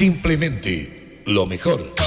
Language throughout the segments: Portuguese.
Simplemente lo mejor.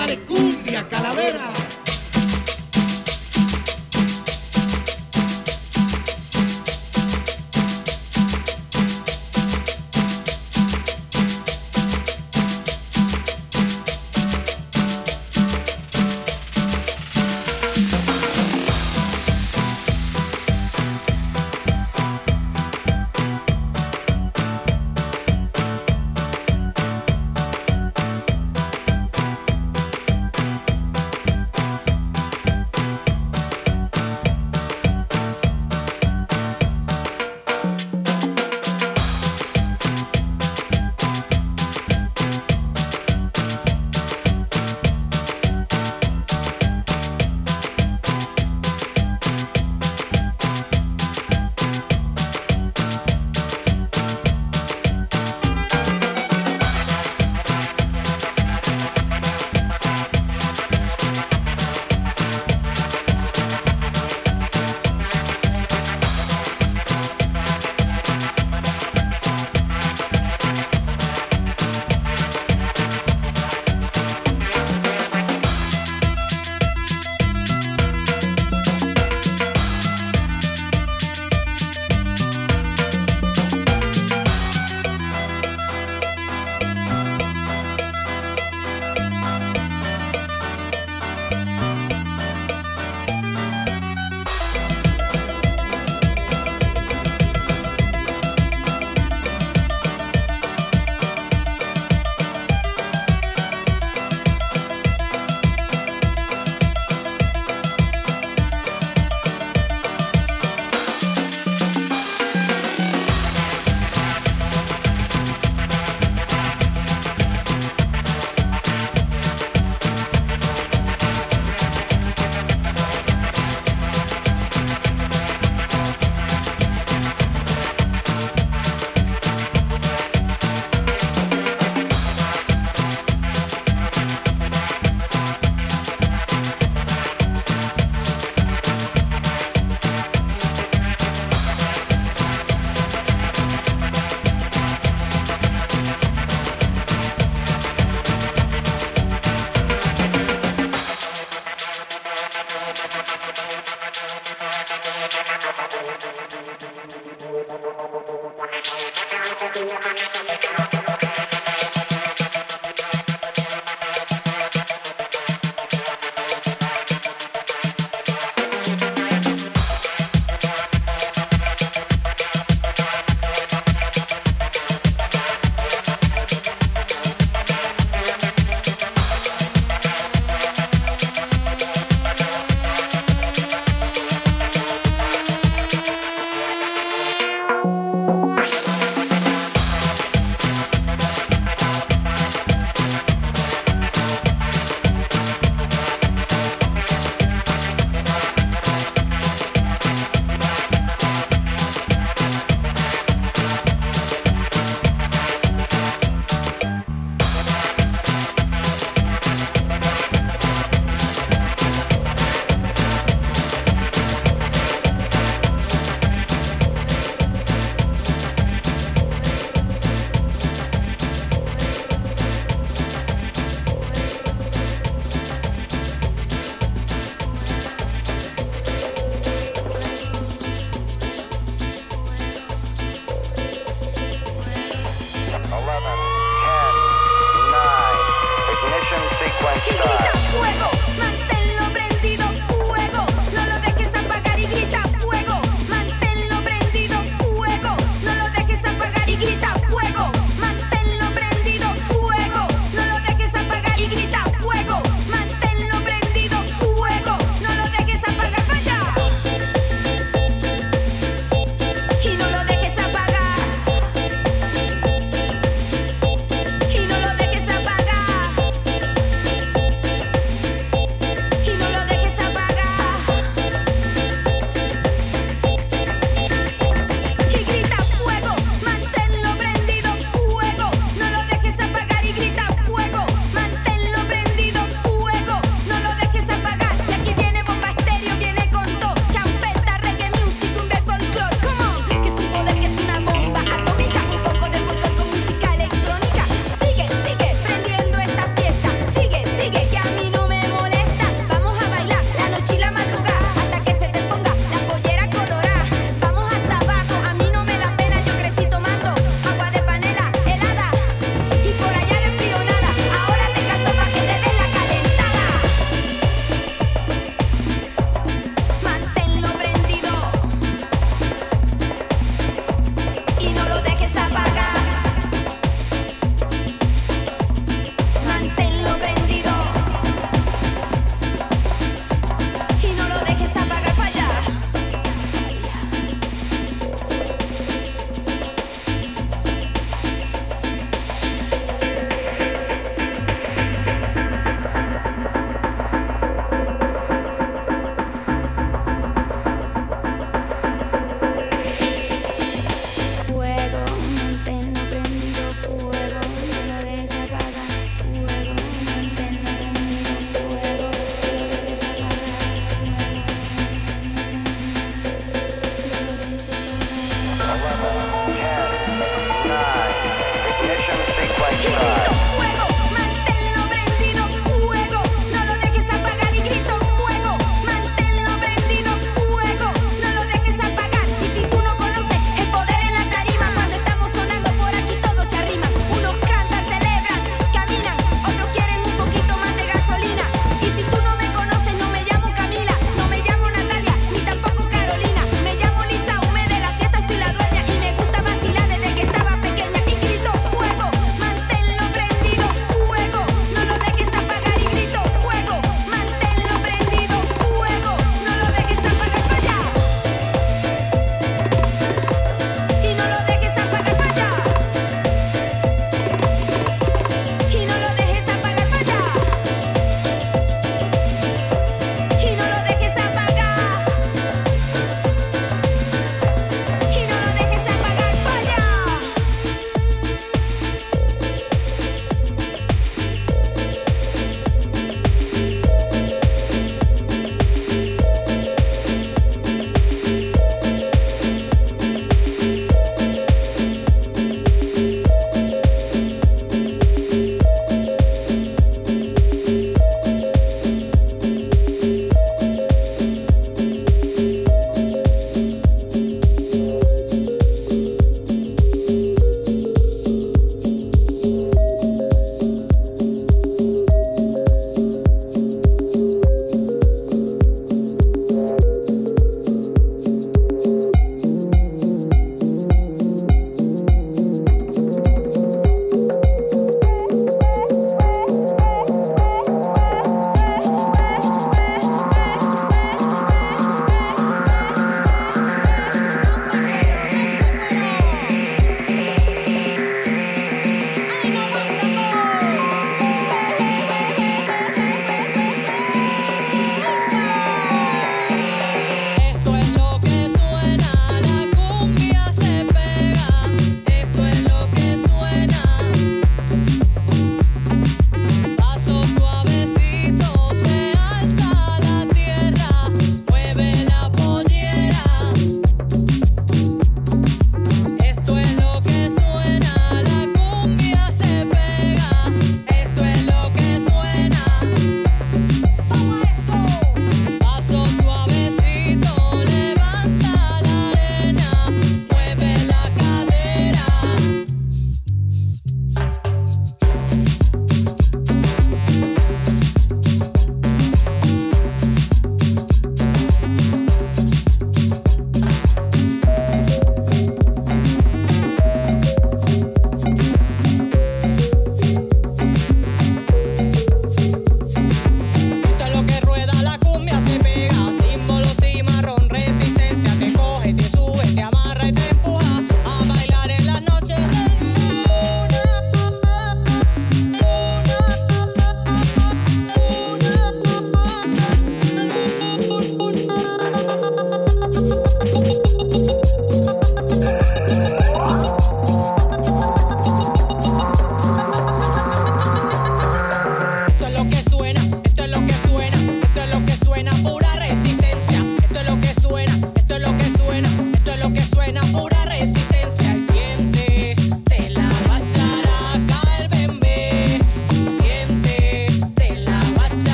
Mándale cumbia, calavera.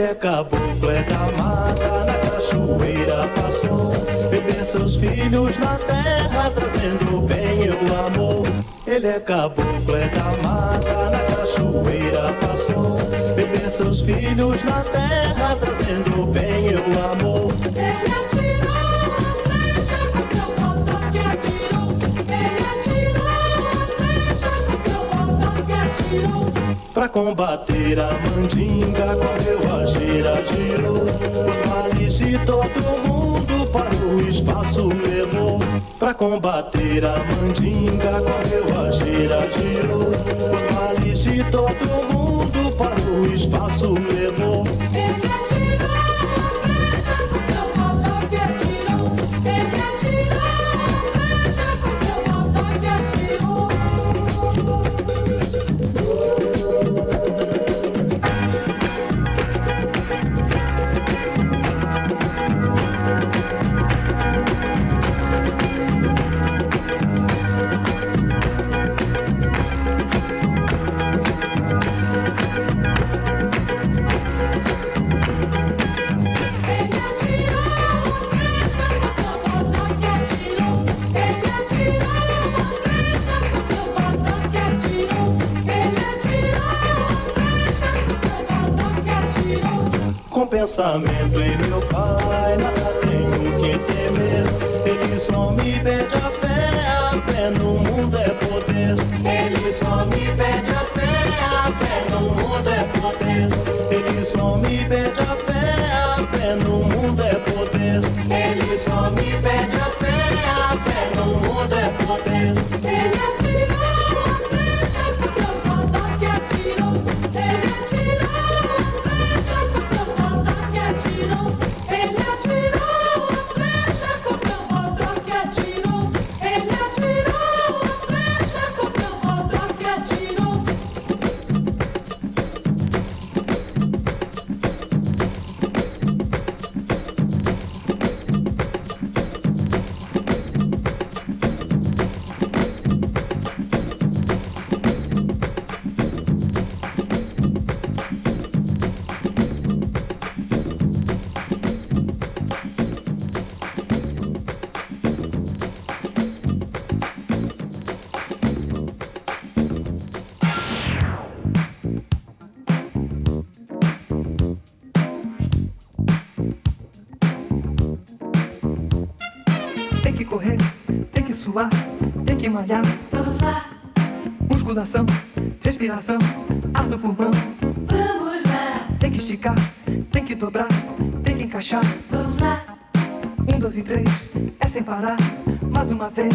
Ele é caboclo, é da mata, na cachoeira passou. Beber seus filhos na terra, trazendo bem e o amor. Ele é caboclo, é da mata, na cachoeira passou. Beber seus filhos na terra, trazendo bem e o amor. Ele Pra combater a mandinga, correu a gira, girou. Os males de todo mundo para o espaço levou. Pra combater a mandinga, correu a gira, girou. Os males de todo mundo para o espaço levou. Ele atirou pensamento em meu pai, nada tenho que temer. Ele só me pede a fé, a fé no mundo é poder. Ele só me pede a fé, a fé no mundo é poder. Ele só me pede a fé, Vamos lá, Musculação, respiração, ar no pulmão. vamos lá, Tem que esticar, tem que dobrar, tem que encaixar. vamos lá. Um, dois e três, é sem parar. Mais uma vez.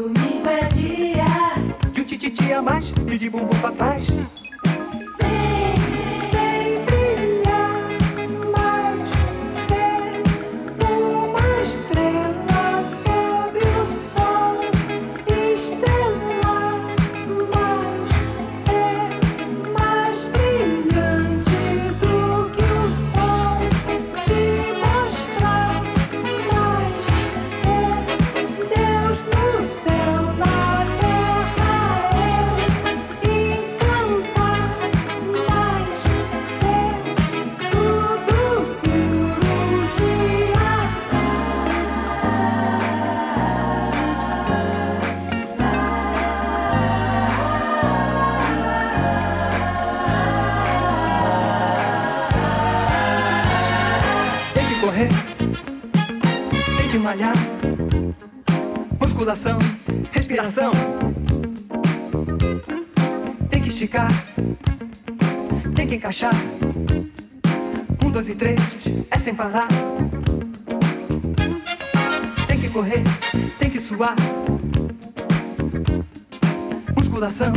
mais e de bumbum pra trás. Musculação, respiração. Tem que esticar, tem que encaixar. Um, dois e três, é sem parar. Tem que correr, tem que suar. Musculação,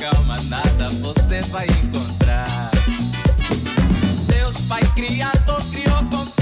calma, nada você vai encontrar. Deus Pai Criador criou com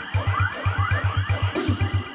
どっちだ?